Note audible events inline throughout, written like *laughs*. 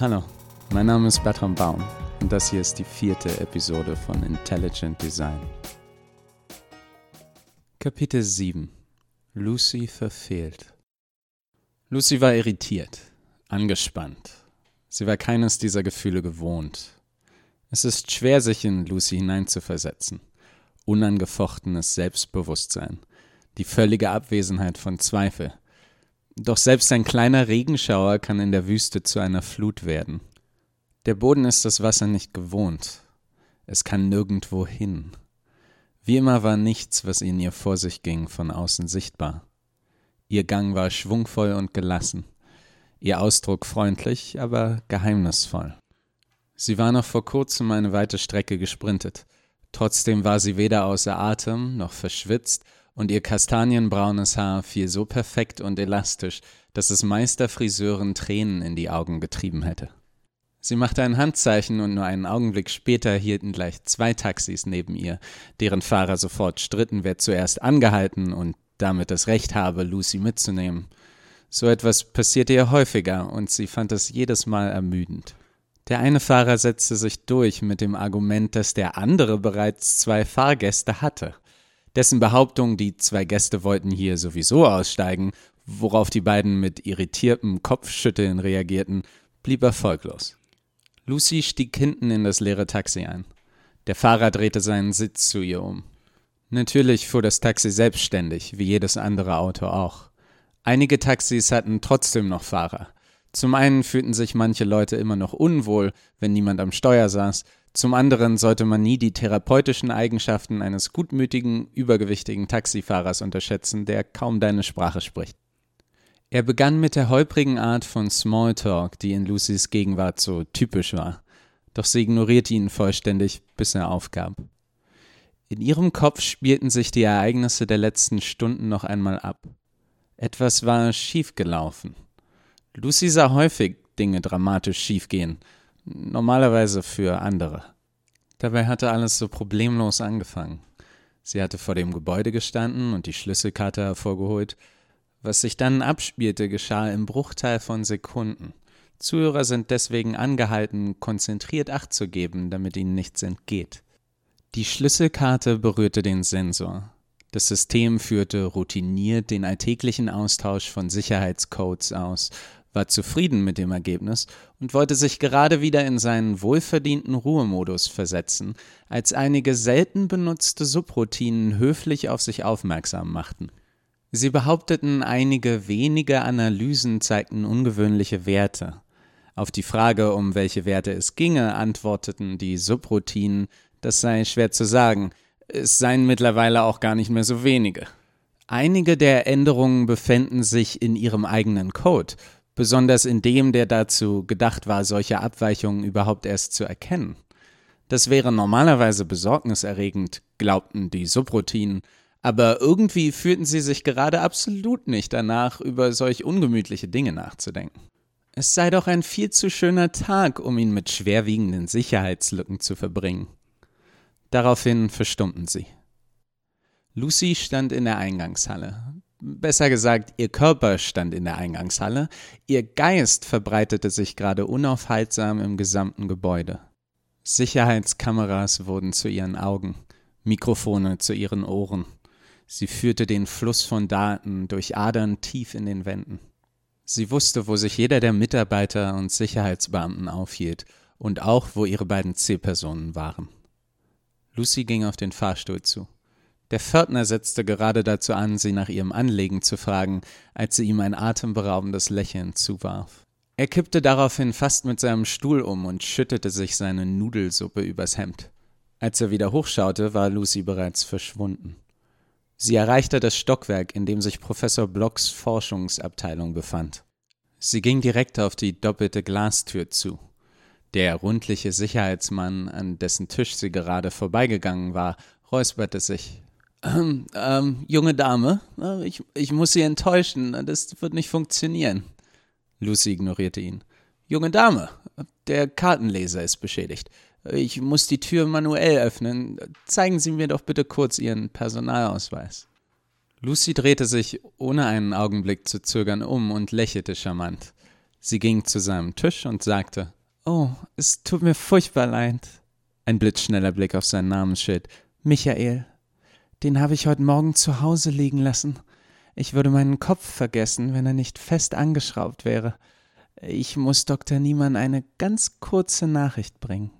Hallo, mein Name ist Bertram Baum und das hier ist die vierte Episode von Intelligent Design. Kapitel 7 Lucy verfehlt. Lucy war irritiert, angespannt. Sie war keines dieser Gefühle gewohnt. Es ist schwer, sich in Lucy hineinzuversetzen. Unangefochtenes Selbstbewusstsein, die völlige Abwesenheit von Zweifel. Doch selbst ein kleiner Regenschauer kann in der Wüste zu einer Flut werden. Der Boden ist das Wasser nicht gewohnt. Es kann nirgendwo hin. Wie immer war nichts, was in ihr vor sich ging, von außen sichtbar. Ihr Gang war schwungvoll und gelassen, ihr Ausdruck freundlich, aber geheimnisvoll. Sie war noch vor kurzem eine weite Strecke gesprintet. Trotzdem war sie weder außer Atem noch verschwitzt und ihr kastanienbraunes Haar fiel so perfekt und elastisch, dass es Meisterfriseuren Tränen in die Augen getrieben hätte. Sie machte ein Handzeichen und nur einen Augenblick später hielten gleich zwei Taxis neben ihr, deren Fahrer sofort stritten, wer zuerst angehalten und damit das Recht habe, Lucy mitzunehmen. So etwas passierte ihr häufiger und sie fand es jedes Mal ermüdend. Der eine Fahrer setzte sich durch mit dem Argument, dass der andere bereits zwei Fahrgäste hatte. Dessen Behauptung, die zwei Gäste wollten hier sowieso aussteigen, worauf die beiden mit irritiertem Kopfschütteln reagierten, blieb erfolglos. Lucy stieg hinten in das leere Taxi ein. Der Fahrer drehte seinen Sitz zu ihr um. Natürlich fuhr das Taxi selbstständig, wie jedes andere Auto auch. Einige Taxis hatten trotzdem noch Fahrer. Zum einen fühlten sich manche Leute immer noch unwohl, wenn niemand am Steuer saß, zum anderen sollte man nie die therapeutischen Eigenschaften eines gutmütigen, übergewichtigen Taxifahrers unterschätzen, der kaum deine Sprache spricht. Er begann mit der holprigen Art von Smalltalk, die in Lucys Gegenwart so typisch war, doch sie ignorierte ihn vollständig, bis er aufgab. In ihrem Kopf spielten sich die Ereignisse der letzten Stunden noch einmal ab. Etwas war schiefgelaufen. Lucy sah häufig Dinge dramatisch schiefgehen, normalerweise für andere. Dabei hatte alles so problemlos angefangen. Sie hatte vor dem Gebäude gestanden und die Schlüsselkarte hervorgeholt. Was sich dann abspielte, geschah im Bruchteil von Sekunden. Zuhörer sind deswegen angehalten, konzentriert Acht zu geben, damit ihnen nichts entgeht. Die Schlüsselkarte berührte den Sensor. Das System führte routiniert den alltäglichen Austausch von Sicherheitscodes aus war zufrieden mit dem Ergebnis und wollte sich gerade wieder in seinen wohlverdienten Ruhemodus versetzen, als einige selten benutzte Subroutinen höflich auf sich aufmerksam machten. Sie behaupteten, einige wenige Analysen zeigten ungewöhnliche Werte. Auf die Frage, um welche Werte es ginge, antworteten die Subroutinen, das sei schwer zu sagen, es seien mittlerweile auch gar nicht mehr so wenige. Einige der Änderungen befänden sich in ihrem eigenen Code, besonders in dem, der dazu gedacht war, solche Abweichungen überhaupt erst zu erkennen. Das wäre normalerweise besorgniserregend, glaubten die Subroutinen, aber irgendwie fühlten sie sich gerade absolut nicht danach, über solch ungemütliche Dinge nachzudenken. Es sei doch ein viel zu schöner Tag, um ihn mit schwerwiegenden Sicherheitslücken zu verbringen. Daraufhin verstummten sie. Lucy stand in der Eingangshalle besser gesagt, ihr Körper stand in der Eingangshalle, ihr Geist verbreitete sich gerade unaufhaltsam im gesamten Gebäude. Sicherheitskameras wurden zu ihren Augen, Mikrofone zu ihren Ohren. Sie führte den Fluss von Daten durch Adern tief in den Wänden. Sie wusste, wo sich jeder der Mitarbeiter und Sicherheitsbeamten aufhielt und auch, wo ihre beiden Zielpersonen waren. Lucy ging auf den Fahrstuhl zu. Der Pförtner setzte gerade dazu an, sie nach ihrem Anlegen zu fragen, als sie ihm ein atemberaubendes Lächeln zuwarf. Er kippte daraufhin fast mit seinem Stuhl um und schüttete sich seine Nudelsuppe übers Hemd. Als er wieder hochschaute, war Lucy bereits verschwunden. Sie erreichte das Stockwerk, in dem sich Professor Blocks Forschungsabteilung befand. Sie ging direkt auf die doppelte Glastür zu. Der rundliche Sicherheitsmann, an dessen Tisch sie gerade vorbeigegangen war, räusperte sich, ähm, *clears throat* ähm, junge Dame, äh, ich, ich muss Sie enttäuschen, das wird nicht funktionieren. Lucy ignorierte ihn. Junge Dame, der Kartenleser ist beschädigt. Ich muss die Tür manuell öffnen. Zeigen Sie mir doch bitte kurz Ihren Personalausweis. Lucy drehte sich ohne einen Augenblick zu zögern um und lächelte charmant. Sie ging zu seinem Tisch und sagte, Oh, es tut mir furchtbar leid. Ein blitzschneller Blick auf sein Namensschild. Michael. Den habe ich heute Morgen zu Hause liegen lassen. Ich würde meinen Kopf vergessen, wenn er nicht fest angeschraubt wäre. Ich muss Dr. Niemann eine ganz kurze Nachricht bringen.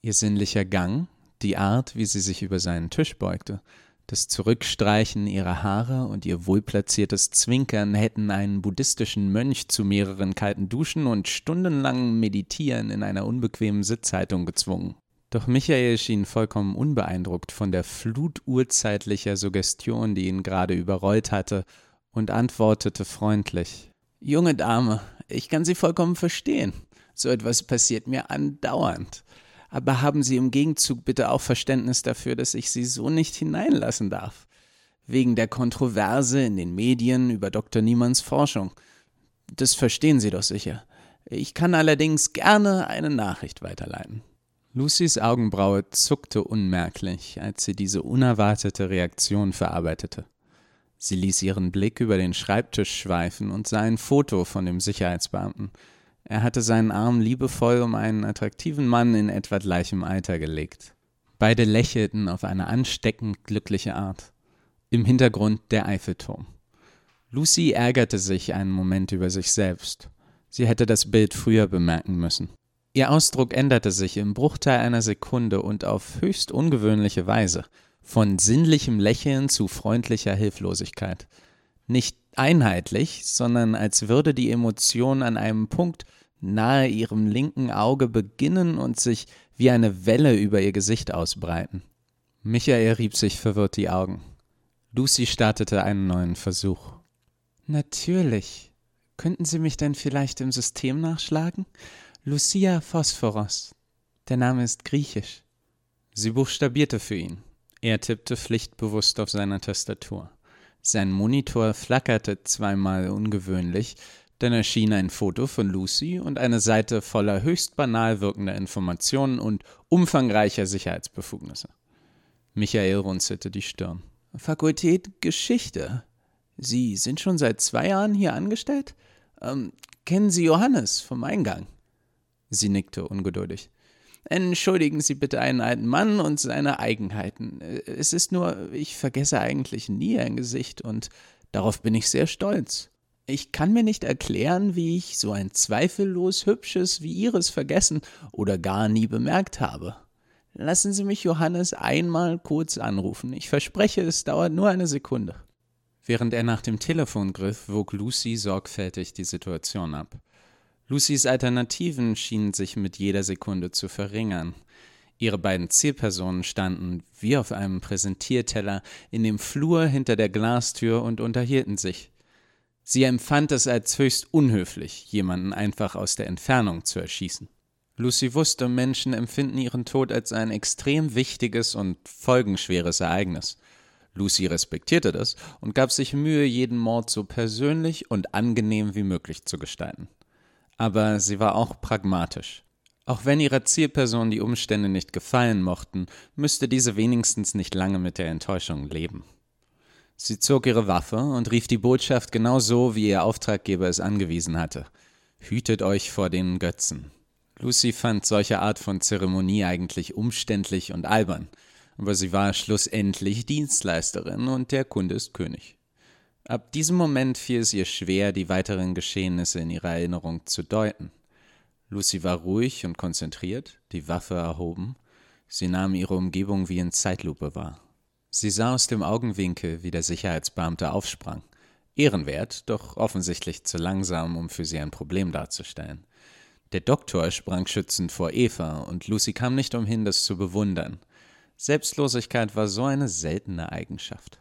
Ihr sinnlicher Gang, die Art, wie sie sich über seinen Tisch beugte, das Zurückstreichen ihrer Haare und ihr wohlplatziertes Zwinkern hätten einen buddhistischen Mönch zu mehreren kalten Duschen und stundenlangem Meditieren in einer unbequemen Sitzhaltung gezwungen. Doch Michael schien vollkommen unbeeindruckt von der Flut urzeitlicher Suggestion, die ihn gerade überrollt hatte, und antwortete freundlich Junge Dame, ich kann Sie vollkommen verstehen. So etwas passiert mir andauernd aber haben Sie im Gegenzug bitte auch Verständnis dafür, dass ich Sie so nicht hineinlassen darf. Wegen der Kontroverse in den Medien über Dr. Niemanns Forschung. Das verstehen Sie doch sicher. Ich kann allerdings gerne eine Nachricht weiterleiten. Lucys Augenbraue zuckte unmerklich, als sie diese unerwartete Reaktion verarbeitete. Sie ließ ihren Blick über den Schreibtisch schweifen und sah ein Foto von dem Sicherheitsbeamten, er hatte seinen Arm liebevoll um einen attraktiven Mann in etwa gleichem Alter gelegt. Beide lächelten auf eine ansteckend glückliche Art. Im Hintergrund der Eiffelturm. Lucy ärgerte sich einen Moment über sich selbst. Sie hätte das Bild früher bemerken müssen. Ihr Ausdruck änderte sich im Bruchteil einer Sekunde und auf höchst ungewöhnliche Weise, von sinnlichem Lächeln zu freundlicher Hilflosigkeit. Nicht einheitlich, sondern als würde die Emotion an einem Punkt nahe ihrem linken Auge beginnen und sich wie eine Welle über ihr Gesicht ausbreiten. Michael rieb sich verwirrt die Augen. Lucy startete einen neuen Versuch. Natürlich. Könnten Sie mich denn vielleicht im System nachschlagen? Lucia Phosphoros. Der Name ist griechisch. Sie buchstabierte für ihn. Er tippte pflichtbewusst auf seiner Tastatur. Sein Monitor flackerte zweimal ungewöhnlich, dann erschien ein Foto von Lucy und eine Seite voller höchst banal wirkender Informationen und umfangreicher Sicherheitsbefugnisse. Michael runzelte die Stirn. Fakultät Geschichte. Sie sind schon seit zwei Jahren hier angestellt? Ähm, kennen Sie Johannes vom Eingang? Sie nickte ungeduldig. Entschuldigen Sie bitte einen alten Mann und seine Eigenheiten. Es ist nur, ich vergesse eigentlich nie ein Gesicht und darauf bin ich sehr stolz. Ich kann mir nicht erklären, wie ich so ein zweifellos hübsches wie Ihres vergessen oder gar nie bemerkt habe. Lassen Sie mich Johannes einmal kurz anrufen. Ich verspreche, es dauert nur eine Sekunde. Während er nach dem Telefon griff, wog Lucy sorgfältig die Situation ab. Lucys Alternativen schienen sich mit jeder Sekunde zu verringern. Ihre beiden Zielpersonen standen, wie auf einem Präsentierteller, in dem Flur hinter der Glastür und unterhielten sich. Sie empfand es als höchst unhöflich, jemanden einfach aus der Entfernung zu erschießen. Lucy wusste, Menschen empfinden ihren Tod als ein extrem wichtiges und folgenschweres Ereignis. Lucy respektierte das und gab sich Mühe, jeden Mord so persönlich und angenehm wie möglich zu gestalten. Aber sie war auch pragmatisch. Auch wenn ihrer Zielperson die Umstände nicht gefallen mochten, müsste diese wenigstens nicht lange mit der Enttäuschung leben. Sie zog ihre Waffe und rief die Botschaft genau so, wie ihr Auftraggeber es angewiesen hatte. Hütet euch vor den Götzen. Lucy fand solche Art von Zeremonie eigentlich umständlich und albern, aber sie war schlussendlich Dienstleisterin und der Kunde ist König. Ab diesem Moment fiel es ihr schwer, die weiteren Geschehnisse in ihrer Erinnerung zu deuten. Lucy war ruhig und konzentriert, die Waffe erhoben. Sie nahm ihre Umgebung wie in Zeitlupe wahr. Sie sah aus dem Augenwinkel, wie der Sicherheitsbeamte aufsprang. Ehrenwert, doch offensichtlich zu langsam, um für sie ein Problem darzustellen. Der Doktor sprang schützend vor Eva, und Lucy kam nicht umhin, das zu bewundern. Selbstlosigkeit war so eine seltene Eigenschaft.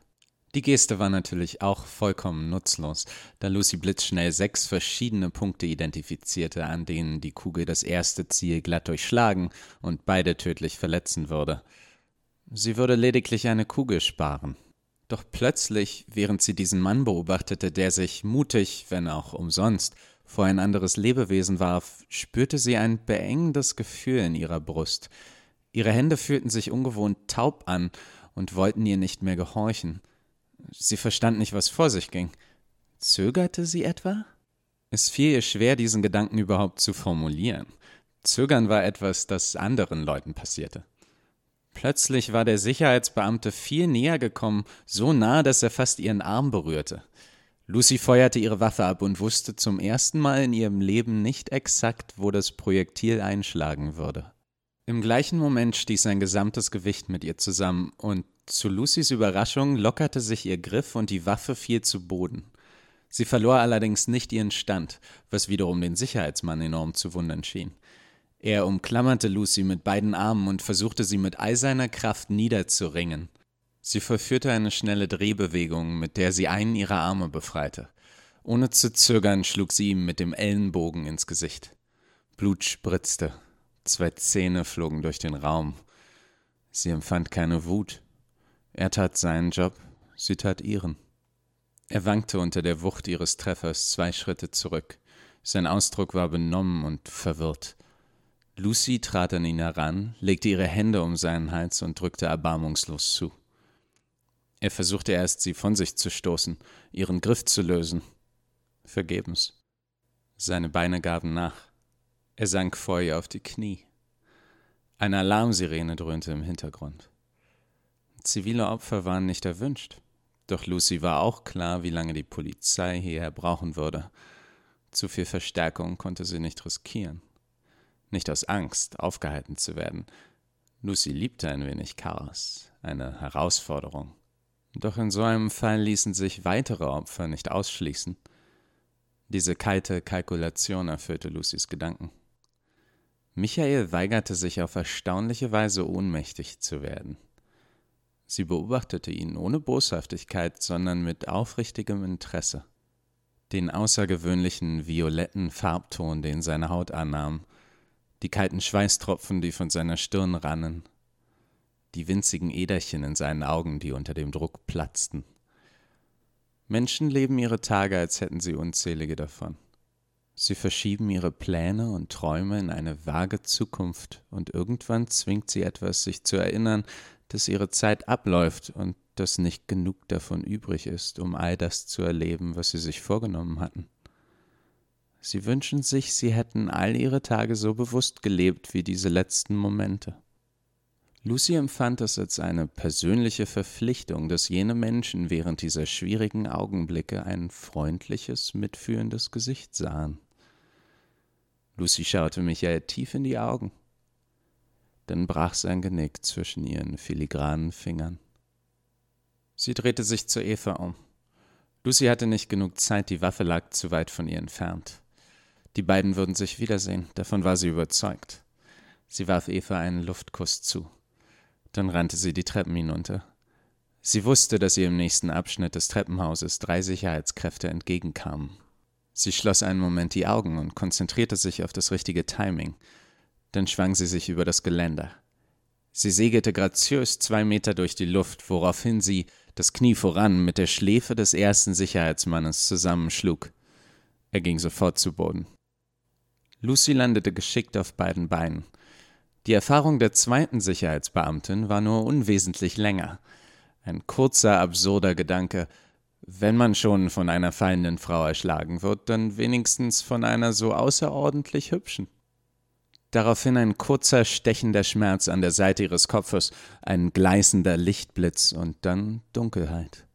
Die Geste war natürlich auch vollkommen nutzlos, da Lucy blitzschnell sechs verschiedene Punkte identifizierte, an denen die Kugel das erste Ziel glatt durchschlagen und beide tödlich verletzen würde. Sie würde lediglich eine Kugel sparen. Doch plötzlich, während sie diesen Mann beobachtete, der sich mutig, wenn auch umsonst, vor ein anderes Lebewesen warf, spürte sie ein beengendes Gefühl in ihrer Brust. Ihre Hände fühlten sich ungewohnt taub an und wollten ihr nicht mehr gehorchen. Sie verstand nicht, was vor sich ging. Zögerte sie etwa? Es fiel ihr schwer, diesen Gedanken überhaupt zu formulieren. Zögern war etwas, das anderen Leuten passierte. Plötzlich war der Sicherheitsbeamte viel näher gekommen, so nah, dass er fast ihren Arm berührte. Lucy feuerte ihre Waffe ab und wusste zum ersten Mal in ihrem Leben nicht exakt, wo das Projektil einschlagen würde. Im gleichen Moment stieß sein gesamtes Gewicht mit ihr zusammen, und zu Lucys Überraschung lockerte sich ihr Griff und die Waffe fiel zu Boden. Sie verlor allerdings nicht ihren Stand, was wiederum den Sicherheitsmann enorm zu wundern schien. Er umklammerte Lucy mit beiden Armen und versuchte sie mit all seiner Kraft niederzuringen. Sie vollführte eine schnelle Drehbewegung, mit der sie einen ihrer Arme befreite. Ohne zu zögern schlug sie ihm mit dem Ellenbogen ins Gesicht. Blut spritzte, zwei Zähne flogen durch den Raum. Sie empfand keine Wut. Er tat seinen Job, sie tat ihren. Er wankte unter der Wucht ihres Treffers zwei Schritte zurück. Sein Ausdruck war benommen und verwirrt. Lucy trat an ihn heran, legte ihre Hände um seinen Hals und drückte erbarmungslos zu. Er versuchte erst, sie von sich zu stoßen, ihren Griff zu lösen. Vergebens. Seine Beine gaben nach. Er sank vor ihr auf die Knie. Eine Alarmsirene dröhnte im Hintergrund. Zivile Opfer waren nicht erwünscht. Doch Lucy war auch klar, wie lange die Polizei hierher brauchen würde. Zu viel Verstärkung konnte sie nicht riskieren nicht aus Angst, aufgehalten zu werden. Lucy liebte ein wenig Chaos, eine Herausforderung. Doch in so einem Fall ließen sich weitere Opfer nicht ausschließen. Diese kalte Kalkulation erfüllte Lucys Gedanken. Michael weigerte sich auf erstaunliche Weise ohnmächtig zu werden. Sie beobachtete ihn ohne Boshaftigkeit, sondern mit aufrichtigem Interesse. Den außergewöhnlichen violetten Farbton, den seine Haut annahm, die kalten Schweißtropfen, die von seiner Stirn rannen, die winzigen Äderchen in seinen Augen, die unter dem Druck platzten. Menschen leben ihre Tage, als hätten sie unzählige davon. Sie verschieben ihre Pläne und Träume in eine vage Zukunft, und irgendwann zwingt sie etwas, sich zu erinnern, dass ihre Zeit abläuft und dass nicht genug davon übrig ist, um all das zu erleben, was sie sich vorgenommen hatten. Sie wünschen sich, sie hätten all ihre Tage so bewusst gelebt wie diese letzten Momente. Lucy empfand es als eine persönliche Verpflichtung, dass jene Menschen während dieser schwierigen Augenblicke ein freundliches, mitfühlendes Gesicht sahen. Lucy schaute Michael tief in die Augen. Dann brach sein Genick zwischen ihren filigranen Fingern. Sie drehte sich zu Eva um. Lucy hatte nicht genug Zeit, die Waffe lag zu weit von ihr entfernt. Die beiden würden sich wiedersehen, davon war sie überzeugt. Sie warf Eva einen Luftkuss zu. Dann rannte sie die Treppen hinunter. Sie wusste, dass ihr im nächsten Abschnitt des Treppenhauses drei Sicherheitskräfte entgegenkamen. Sie schloss einen Moment die Augen und konzentrierte sich auf das richtige Timing. Dann schwang sie sich über das Geländer. Sie segelte graziös zwei Meter durch die Luft, woraufhin sie, das Knie voran, mit der Schläfe des ersten Sicherheitsmannes zusammenschlug. Er ging sofort zu Boden. Lucy landete geschickt auf beiden Beinen. Die Erfahrung der zweiten Sicherheitsbeamtin war nur unwesentlich länger. Ein kurzer, absurder Gedanke. Wenn man schon von einer fallenden Frau erschlagen wird, dann wenigstens von einer so außerordentlich hübschen. Daraufhin ein kurzer, stechender Schmerz an der Seite ihres Kopfes, ein gleißender Lichtblitz und dann Dunkelheit.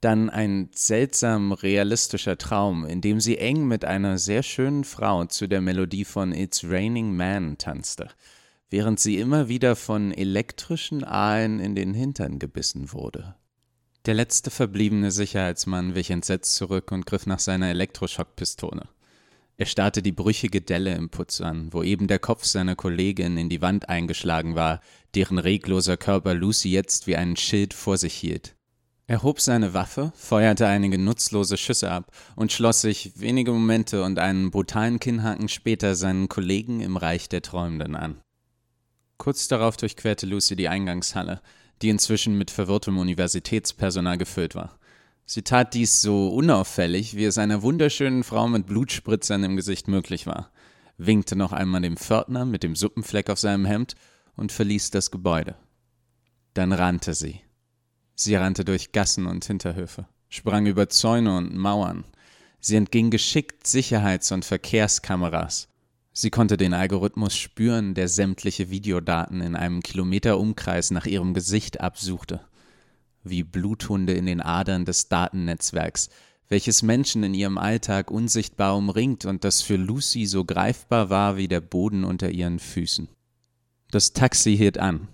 Dann ein seltsam realistischer Traum, in dem sie eng mit einer sehr schönen Frau zu der Melodie von It's Raining Man tanzte, während sie immer wieder von elektrischen Aalen in den Hintern gebissen wurde. Der letzte verbliebene Sicherheitsmann wich entsetzt zurück und griff nach seiner Elektroschockpistole. Er starrte die brüchige Delle im Putz an, wo eben der Kopf seiner Kollegin in die Wand eingeschlagen war, deren regloser Körper Lucy jetzt wie einen Schild vor sich hielt. Er hob seine Waffe, feuerte einige nutzlose Schüsse ab und schloss sich wenige Momente und einen brutalen Kinnhaken später seinen Kollegen im Reich der Träumenden an. Kurz darauf durchquerte Lucy die Eingangshalle, die inzwischen mit verwirrtem Universitätspersonal gefüllt war. Sie tat dies so unauffällig, wie es einer wunderschönen Frau mit Blutspritzern im Gesicht möglich war, winkte noch einmal dem Pförtner mit dem Suppenfleck auf seinem Hemd und verließ das Gebäude. Dann rannte sie. Sie rannte durch Gassen und Hinterhöfe, sprang über Zäune und Mauern. Sie entging geschickt Sicherheits- und Verkehrskameras. Sie konnte den Algorithmus spüren, der sämtliche Videodaten in einem Kilometer Umkreis nach ihrem Gesicht absuchte. Wie Bluthunde in den Adern des Datennetzwerks, welches Menschen in ihrem Alltag unsichtbar umringt und das für Lucy so greifbar war wie der Boden unter ihren Füßen. Das Taxi hielt an,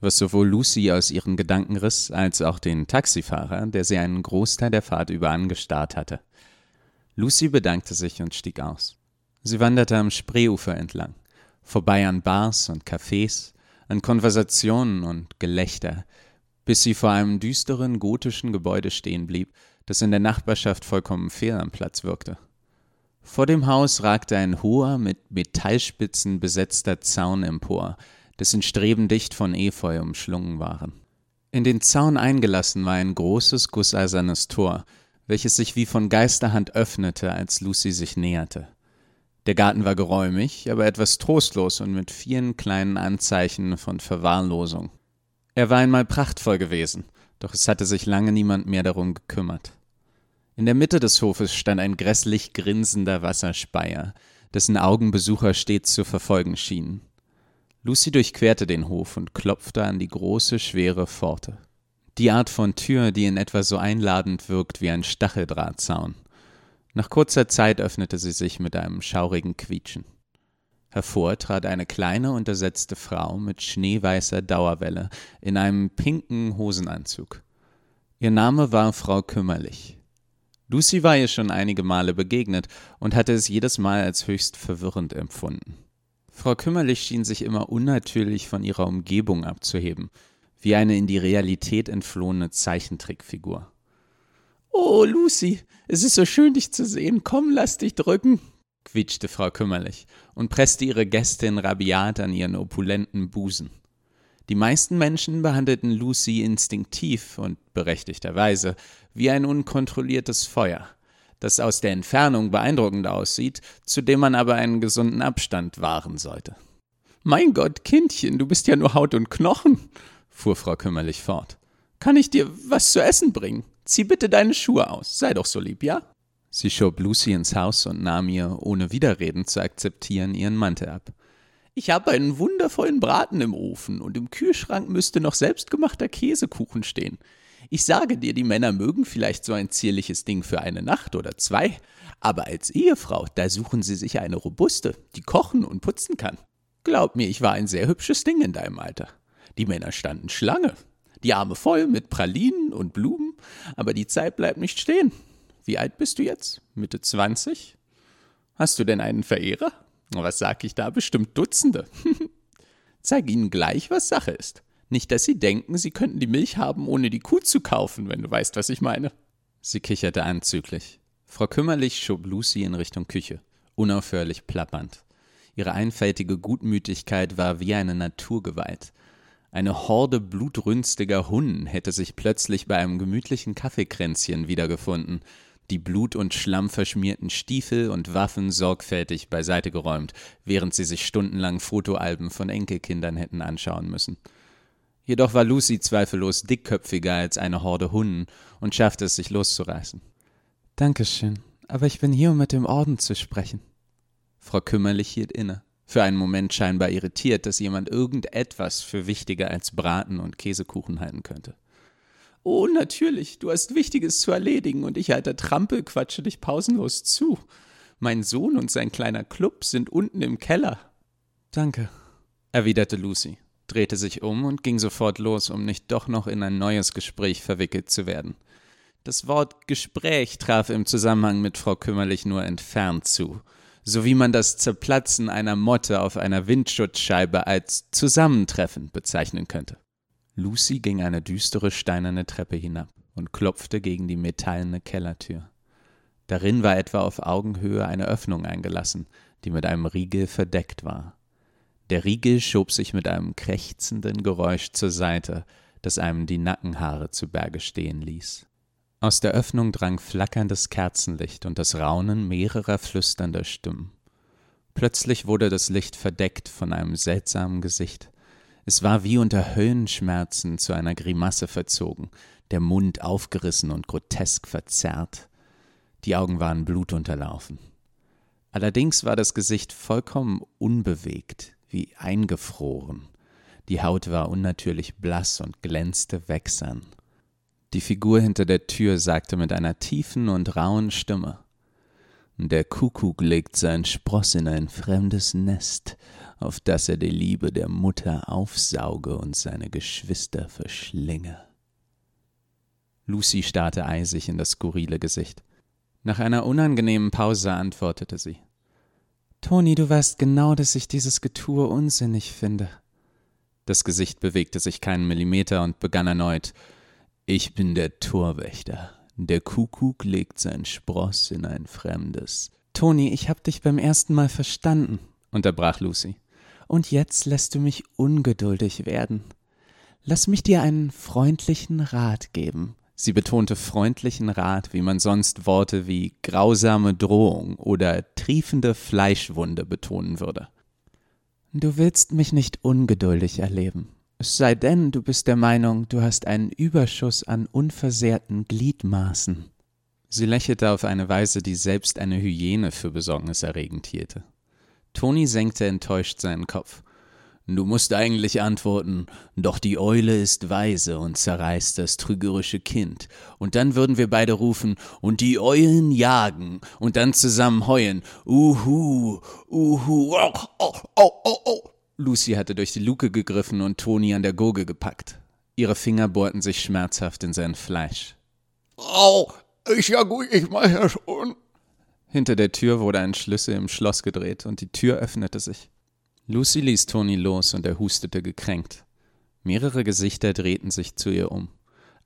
was sowohl Lucy aus ihren Gedanken riss, als auch den Taxifahrer, der sie einen Großteil der Fahrt über angestarrt hatte. Lucy bedankte sich und stieg aus. Sie wanderte am Spreeufer entlang, vorbei an Bars und Cafés, an Konversationen und Gelächter, bis sie vor einem düsteren gotischen Gebäude stehen blieb, das in der Nachbarschaft vollkommen fehl am Platz wirkte. Vor dem Haus ragte ein hoher, mit Metallspitzen besetzter Zaun empor, dessen Streben dicht von Efeu umschlungen waren. In den Zaun eingelassen war ein großes, gusseisernes Tor, welches sich wie von Geisterhand öffnete, als Lucy sich näherte. Der Garten war geräumig, aber etwas trostlos und mit vielen kleinen Anzeichen von Verwahrlosung. Er war einmal prachtvoll gewesen, doch es hatte sich lange niemand mehr darum gekümmert. In der Mitte des Hofes stand ein grässlich grinsender Wasserspeier, dessen Augen Besucher stets zu verfolgen schienen. Lucy durchquerte den Hof und klopfte an die große, schwere Pforte. Die Art von Tür, die in etwa so einladend wirkt wie ein Stacheldrahtzaun. Nach kurzer Zeit öffnete sie sich mit einem schaurigen Quietschen. Hervor trat eine kleine, untersetzte Frau mit schneeweißer Dauerwelle in einem pinken Hosenanzug. Ihr Name war Frau Kümmerlich. Lucy war ihr schon einige Male begegnet und hatte es jedes Mal als höchst verwirrend empfunden. Frau Kümmerlich schien sich immer unnatürlich von ihrer Umgebung abzuheben, wie eine in die Realität entflohene Zeichentrickfigur. Oh, Lucy, es ist so schön, dich zu sehen. Komm, lass dich drücken, quietschte Frau Kümmerlich und presste ihre Gästin rabiat an ihren opulenten Busen. Die meisten Menschen behandelten Lucy instinktiv und berechtigterweise wie ein unkontrolliertes Feuer, das aus der Entfernung beeindruckend aussieht, zu dem man aber einen gesunden Abstand wahren sollte. Mein Gott, Kindchen, du bist ja nur Haut und Knochen, fuhr Frau Kümmerlich fort. Kann ich dir was zu essen bringen? Zieh bitte deine Schuhe aus, sei doch so lieb, ja? Sie schob Lucy ins Haus und nahm ihr, ohne Widerreden zu akzeptieren, ihren Mantel ab. Ich habe einen wundervollen Braten im Ofen und im Kühlschrank müsste noch selbstgemachter Käsekuchen stehen. Ich sage dir, die Männer mögen vielleicht so ein zierliches Ding für eine Nacht oder zwei, aber als Ehefrau, da suchen sie sich eine robuste, die kochen und putzen kann. Glaub mir, ich war ein sehr hübsches Ding in deinem Alter. Die Männer standen Schlange, die Arme voll mit Pralinen und Blumen, aber die Zeit bleibt nicht stehen. Wie alt bist du jetzt? Mitte 20? Hast du denn einen Verehrer? Was sag ich da? Bestimmt Dutzende. *laughs* Zeig ihnen gleich, was Sache ist. Nicht, dass sie denken, sie könnten die Milch haben, ohne die Kuh zu kaufen, wenn du weißt, was ich meine. Sie kicherte anzüglich. Frau Kümmerlich schob Lucy in Richtung Küche, unaufhörlich plappernd. Ihre einfältige Gutmütigkeit war wie eine Naturgewalt. Eine Horde blutrünstiger Hunden hätte sich plötzlich bei einem gemütlichen Kaffeekränzchen wiedergefunden, die blut- und schlammverschmierten Stiefel und Waffen sorgfältig beiseite geräumt, während sie sich stundenlang Fotoalben von Enkelkindern hätten anschauen müssen. Jedoch war Lucy zweifellos dickköpfiger als eine Horde Hunden und schaffte es, sich loszureißen. Dankeschön, aber ich bin hier, um mit dem Orden zu sprechen. Frau Kümmerlich hielt inne, für einen Moment scheinbar irritiert, dass jemand irgendetwas für wichtiger als Braten und Käsekuchen halten könnte. Oh, natürlich, du hast Wichtiges zu erledigen und ich, alter Trampel, quatsche dich pausenlos zu. Mein Sohn und sein kleiner Club sind unten im Keller. Danke, erwiderte Lucy, drehte sich um und ging sofort los, um nicht doch noch in ein neues Gespräch verwickelt zu werden. Das Wort Gespräch traf im Zusammenhang mit Frau Kümmerlich nur entfernt zu, so wie man das Zerplatzen einer Motte auf einer Windschutzscheibe als Zusammentreffen bezeichnen könnte. Lucy ging eine düstere steinerne Treppe hinab und klopfte gegen die metallene Kellertür. Darin war etwa auf Augenhöhe eine Öffnung eingelassen, die mit einem Riegel verdeckt war. Der Riegel schob sich mit einem krächzenden Geräusch zur Seite, das einem die Nackenhaare zu Berge stehen ließ. Aus der Öffnung drang flackerndes Kerzenlicht und das Raunen mehrerer flüsternder Stimmen. Plötzlich wurde das Licht verdeckt von einem seltsamen Gesicht. Es war wie unter Höllenschmerzen zu einer Grimasse verzogen, der Mund aufgerissen und grotesk verzerrt. Die Augen waren blutunterlaufen. Allerdings war das Gesicht vollkommen unbewegt, wie eingefroren. Die Haut war unnatürlich blass und glänzte wächsern. Die Figur hinter der Tür sagte mit einer tiefen und rauen Stimme Der Kuckuck legt sein Spross in ein fremdes Nest, auf das er die Liebe der Mutter aufsauge und seine Geschwister verschlinge. Lucy starrte eisig in das skurrile Gesicht. Nach einer unangenehmen Pause antwortete sie Toni, du weißt genau, dass ich dieses Getue unsinnig finde. Das Gesicht bewegte sich keinen Millimeter und begann erneut. Ich bin der Torwächter. Der Kuckuck legt sein Spross in ein fremdes. Toni, ich hab dich beim ersten Mal verstanden, unterbrach Lucy. Und jetzt lässt du mich ungeduldig werden. Lass mich dir einen freundlichen Rat geben. Sie betonte freundlichen Rat, wie man sonst Worte wie grausame Drohung oder triefende Fleischwunde betonen würde. Du willst mich nicht ungeduldig erleben. Es sei denn, du bist der Meinung, du hast einen Überschuss an unversehrten Gliedmaßen. Sie lächelte auf eine Weise, die selbst eine Hyäne für besorgniserregend hielte. Toni senkte enttäuscht seinen Kopf. Du musst eigentlich antworten, doch die Eule ist weise und zerreißt das trügerische Kind. Und dann würden wir beide rufen, und die Eulen jagen, und dann zusammen heuen, uhu, uhu, oh, oh, oh, oh, oh. Lucy hatte durch die Luke gegriffen und Toni an der Gurgel gepackt. Ihre Finger bohrten sich schmerzhaft in sein Fleisch. Au, ich ja gut, ich mach ja schon. Hinter der Tür wurde ein Schlüssel im Schloss gedreht und die Tür öffnete sich. Lucy ließ Toni los und er hustete gekränkt. Mehrere Gesichter drehten sich zu ihr um,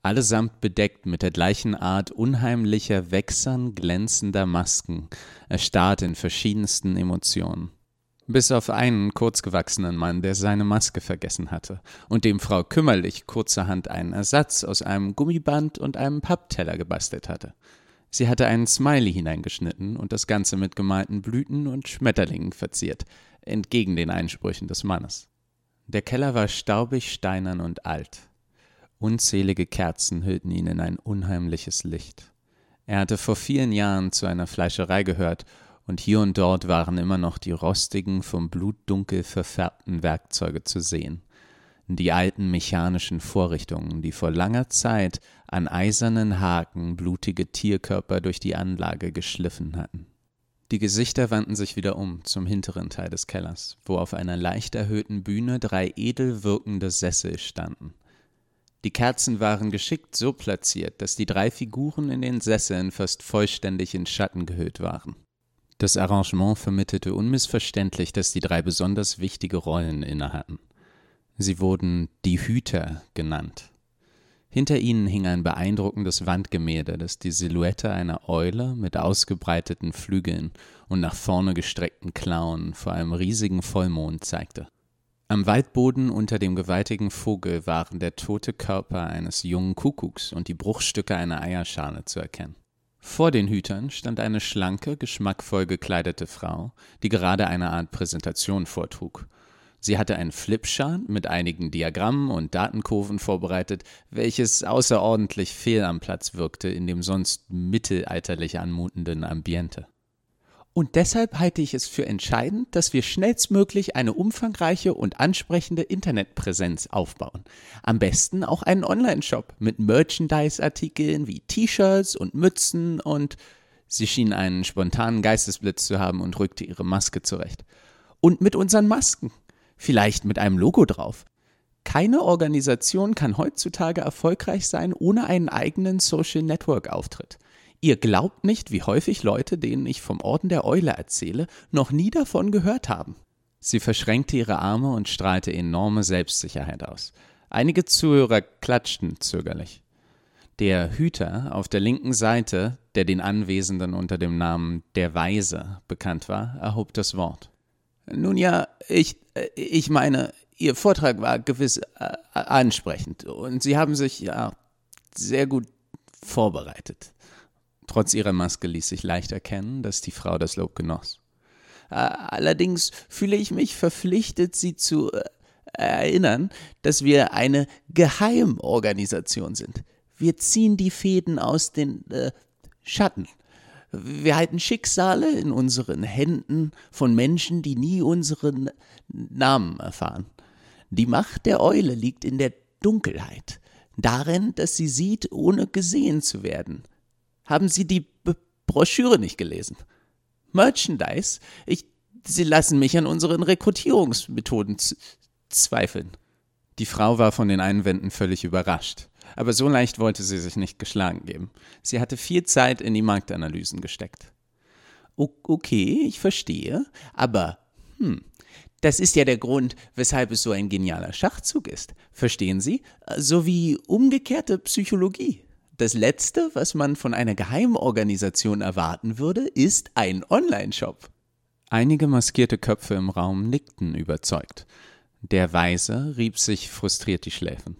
allesamt bedeckt mit der gleichen Art unheimlicher, wächsern, glänzender Masken, erstarrt in verschiedensten Emotionen. Bis auf einen kurzgewachsenen Mann, der seine Maske vergessen hatte und dem Frau kümmerlich kurzerhand einen Ersatz aus einem Gummiband und einem Pappteller gebastelt hatte. Sie hatte einen Smiley hineingeschnitten und das Ganze mit gemalten Blüten und Schmetterlingen verziert, entgegen den Einsprüchen des Mannes. Der Keller war staubig, steinern und alt. Unzählige Kerzen hüllten ihn in ein unheimliches Licht. Er hatte vor vielen Jahren zu einer Fleischerei gehört, und hier und dort waren immer noch die rostigen, vom Blut dunkel verfärbten Werkzeuge zu sehen. Die alten mechanischen Vorrichtungen, die vor langer Zeit an eisernen Haken blutige Tierkörper durch die Anlage geschliffen hatten. Die Gesichter wandten sich wieder um zum hinteren Teil des Kellers, wo auf einer leicht erhöhten Bühne drei edel wirkende Sessel standen. Die Kerzen waren geschickt so platziert, dass die drei Figuren in den Sesseln fast vollständig in Schatten gehüllt waren. Das Arrangement vermittelte unmissverständlich, dass die drei besonders wichtige Rollen innehatten. Sie wurden die Hüter genannt. Hinter ihnen hing ein beeindruckendes Wandgemälde, das die Silhouette einer Eule mit ausgebreiteten Flügeln und nach vorne gestreckten Klauen vor einem riesigen Vollmond zeigte. Am Waldboden unter dem gewaltigen Vogel waren der tote Körper eines jungen Kuckucks und die Bruchstücke einer Eierschale zu erkennen. Vor den Hütern stand eine schlanke, geschmackvoll gekleidete Frau, die gerade eine Art Präsentation vortrug Sie hatte ein Flipchart mit einigen Diagrammen und Datenkurven vorbereitet, welches außerordentlich fehl am Platz wirkte in dem sonst mittelalterlich anmutenden Ambiente. Und deshalb halte ich es für entscheidend, dass wir schnellstmöglich eine umfangreiche und ansprechende Internetpräsenz aufbauen. Am besten auch einen Online-Shop mit Merchandise-Artikeln wie T-Shirts und Mützen und sie schien einen spontanen Geistesblitz zu haben und rückte ihre Maske zurecht. Und mit unseren Masken vielleicht mit einem Logo drauf. Keine Organisation kann heutzutage erfolgreich sein ohne einen eigenen Social Network Auftritt. Ihr glaubt nicht, wie häufig Leute, denen ich vom Orden der Eule erzähle, noch nie davon gehört haben. Sie verschränkte ihre Arme und strahlte enorme Selbstsicherheit aus. Einige Zuhörer klatschten zögerlich. Der Hüter auf der linken Seite, der den Anwesenden unter dem Namen der Weise bekannt war, erhob das Wort. Nun ja, ich, äh, ich meine, Ihr Vortrag war gewiss äh, ansprechend und Sie haben sich ja sehr gut vorbereitet. Trotz ihrer Maske ließ sich leicht erkennen, dass die Frau das Lob genoss. Äh, allerdings fühle ich mich verpflichtet, Sie zu äh, erinnern, dass wir eine Geheimorganisation sind. Wir ziehen die Fäden aus den äh, Schatten. Wir halten Schicksale in unseren Händen von Menschen, die nie unseren Namen erfahren. Die Macht der Eule liegt in der Dunkelheit, darin, dass sie sieht, ohne gesehen zu werden. Haben Sie die B Broschüre nicht gelesen? Merchandise? Ich, Sie lassen mich an unseren Rekrutierungsmethoden zweifeln. Die Frau war von den Einwänden völlig überrascht. Aber so leicht wollte sie sich nicht geschlagen geben. Sie hatte viel Zeit in die Marktanalysen gesteckt. Okay, ich verstehe, aber hm, das ist ja der Grund, weshalb es so ein genialer Schachzug ist. Verstehen Sie? So wie umgekehrte Psychologie. Das Letzte, was man von einer Geheimorganisation erwarten würde, ist ein Online-Shop. Einige maskierte Köpfe im Raum nickten überzeugt. Der Weise rieb sich frustriert die Schläfen.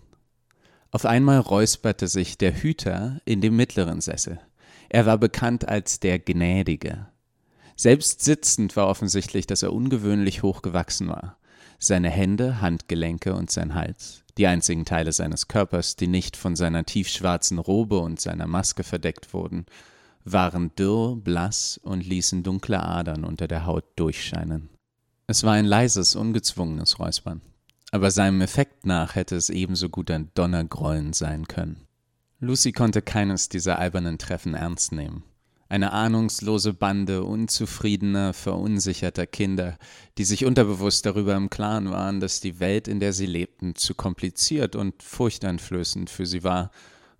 Auf einmal räusperte sich der Hüter in dem mittleren Sessel. Er war bekannt als der Gnädige. Selbst sitzend war offensichtlich, dass er ungewöhnlich hoch gewachsen war. Seine Hände, Handgelenke und sein Hals, die einzigen Teile seines Körpers, die nicht von seiner tiefschwarzen Robe und seiner Maske verdeckt wurden, waren dürr, blass und ließen dunkle Adern unter der Haut durchscheinen. Es war ein leises, ungezwungenes Räuspern aber seinem Effekt nach hätte es ebenso gut ein Donnergrollen sein können. Lucy konnte keines dieser albernen Treffen ernst nehmen. Eine ahnungslose Bande unzufriedener, verunsicherter Kinder, die sich unterbewusst darüber im Klaren waren, dass die Welt, in der sie lebten, zu kompliziert und furchteinflößend für sie war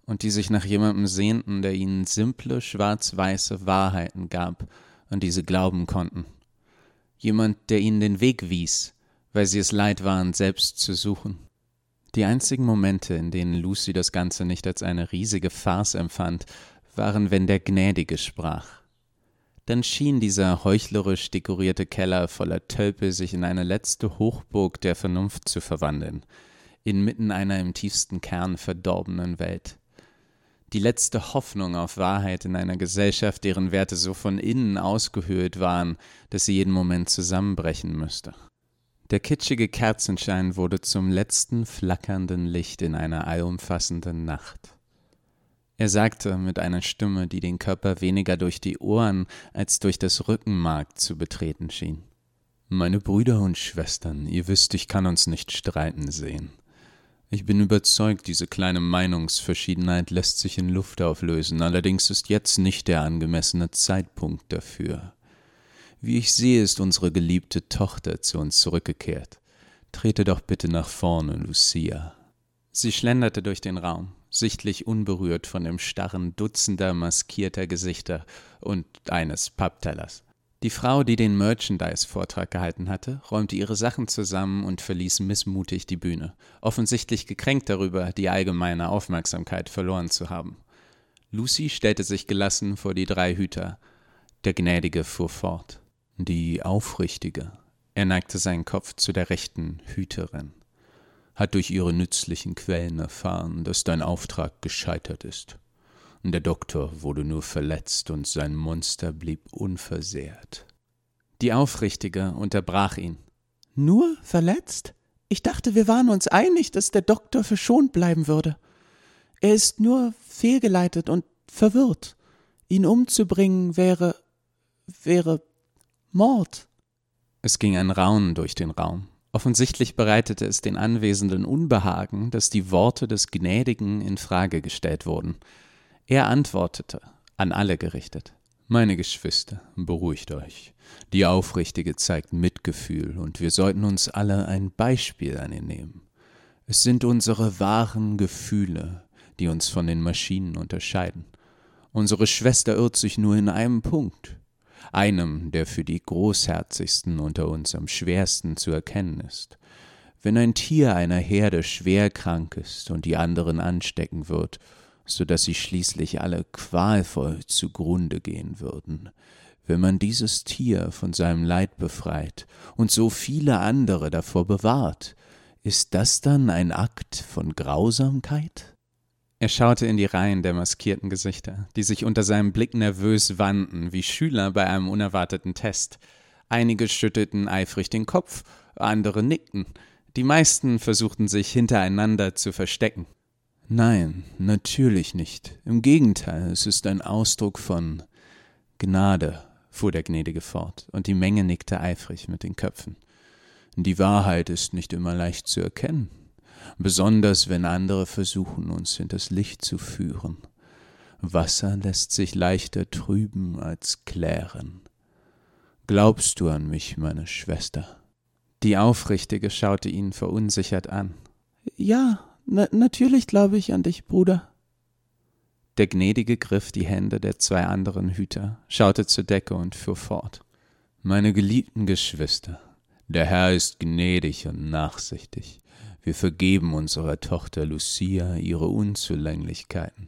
und die sich nach jemandem sehnten, der ihnen simple, schwarz-weiße Wahrheiten gab und diese glauben konnten. Jemand, der ihnen den Weg wies, weil sie es leid waren, selbst zu suchen. Die einzigen Momente, in denen Lucy das Ganze nicht als eine riesige Farce empfand, waren, wenn der Gnädige sprach. Dann schien dieser heuchlerisch dekorierte Keller voller Tölpel sich in eine letzte Hochburg der Vernunft zu verwandeln, inmitten einer im tiefsten Kern verdorbenen Welt. Die letzte Hoffnung auf Wahrheit in einer Gesellschaft, deren Werte so von innen ausgehöhlt waren, dass sie jeden Moment zusammenbrechen müsste. Der kitschige Kerzenschein wurde zum letzten flackernden Licht in einer allumfassenden Nacht. Er sagte mit einer Stimme, die den Körper weniger durch die Ohren als durch das Rückenmark zu betreten schien. Meine Brüder und Schwestern, ihr wisst, ich kann uns nicht streiten sehen. Ich bin überzeugt, diese kleine Meinungsverschiedenheit lässt sich in Luft auflösen, allerdings ist jetzt nicht der angemessene Zeitpunkt dafür. Wie ich sehe, ist unsere geliebte Tochter zu uns zurückgekehrt. Trete doch bitte nach vorne, Lucia. Sie schlenderte durch den Raum, sichtlich unberührt von dem Starren dutzender maskierter Gesichter und eines Papptellers. Die Frau, die den Merchandise-Vortrag gehalten hatte, räumte ihre Sachen zusammen und verließ missmutig die Bühne, offensichtlich gekränkt darüber, die allgemeine Aufmerksamkeit verloren zu haben. Lucy stellte sich gelassen vor die drei Hüter. Der Gnädige fuhr fort. Die Aufrichtige, er neigte seinen Kopf zu der rechten Hüterin, hat durch ihre nützlichen Quellen erfahren, dass dein Auftrag gescheitert ist. Der Doktor wurde nur verletzt und sein Monster blieb unversehrt. Die Aufrichtige unterbrach ihn. Nur verletzt? Ich dachte, wir waren uns einig, dass der Doktor verschont bleiben würde. Er ist nur fehlgeleitet und verwirrt. Ihn umzubringen wäre wäre Mord. Es ging ein Raunen durch den Raum. Offensichtlich bereitete es den Anwesenden Unbehagen, dass die Worte des Gnädigen in Frage gestellt wurden. Er antwortete, an alle gerichtet. Meine Geschwister, beruhigt euch. Die Aufrichtige zeigt Mitgefühl, und wir sollten uns alle ein Beispiel an ihr nehmen. Es sind unsere wahren Gefühle, die uns von den Maschinen unterscheiden. Unsere Schwester irrt sich nur in einem Punkt einem, der für die Großherzigsten unter uns am schwersten zu erkennen ist. Wenn ein Tier einer Herde schwer krank ist und die anderen anstecken wird, so dass sie schließlich alle qualvoll zugrunde gehen würden, wenn man dieses Tier von seinem Leid befreit und so viele andere davor bewahrt, ist das dann ein Akt von Grausamkeit? Er schaute in die Reihen der maskierten Gesichter, die sich unter seinem Blick nervös wandten, wie Schüler bei einem unerwarteten Test. Einige schüttelten eifrig den Kopf, andere nickten. Die meisten versuchten sich hintereinander zu verstecken. Nein, natürlich nicht. Im Gegenteil, es ist ein Ausdruck von Gnade, fuhr der Gnädige fort, und die Menge nickte eifrig mit den Köpfen. Die Wahrheit ist nicht immer leicht zu erkennen, besonders wenn andere versuchen, uns hinters Licht zu führen. Wasser lässt sich leichter trüben als klären. Glaubst du an mich, meine Schwester? Die Aufrichtige schaute ihn verunsichert an. Ja, na natürlich glaube ich an dich, Bruder. Der Gnädige griff die Hände der zwei anderen Hüter, schaute zur Decke und fuhr fort. Meine geliebten Geschwister, der Herr ist gnädig und nachsichtig. Wir vergeben unserer Tochter Lucia ihre Unzulänglichkeiten.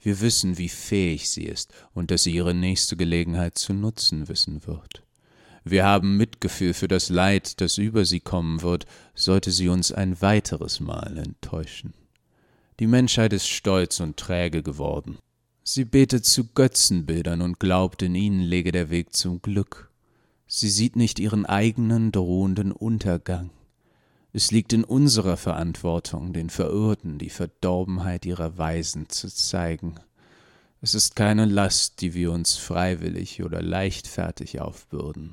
Wir wissen, wie fähig sie ist und dass sie ihre nächste Gelegenheit zu nutzen wissen wird. Wir haben Mitgefühl für das Leid, das über sie kommen wird, sollte sie uns ein weiteres Mal enttäuschen. Die Menschheit ist stolz und träge geworden. Sie betet zu Götzenbildern und glaubt, in ihnen lege der Weg zum Glück. Sie sieht nicht ihren eigenen drohenden Untergang. Es liegt in unserer Verantwortung, den Verirrten die Verdorbenheit ihrer Weisen zu zeigen. Es ist keine Last, die wir uns freiwillig oder leichtfertig aufbürden.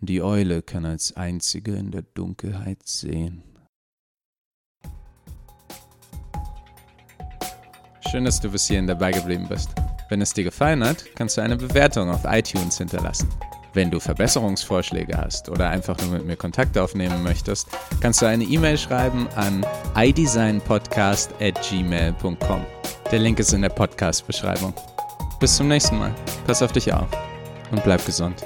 Die Eule kann als einzige in der Dunkelheit sehen. Schön, dass du bis hierhin dabei geblieben bist. Wenn es dir gefallen hat, kannst du eine Bewertung auf iTunes hinterlassen. Wenn du Verbesserungsvorschläge hast oder einfach nur mit mir Kontakt aufnehmen möchtest, kannst du eine E-Mail schreiben an idesignpodcast@gmail.com. Der Link ist in der Podcast-Beschreibung. Bis zum nächsten Mal. Pass auf dich auf und bleib gesund.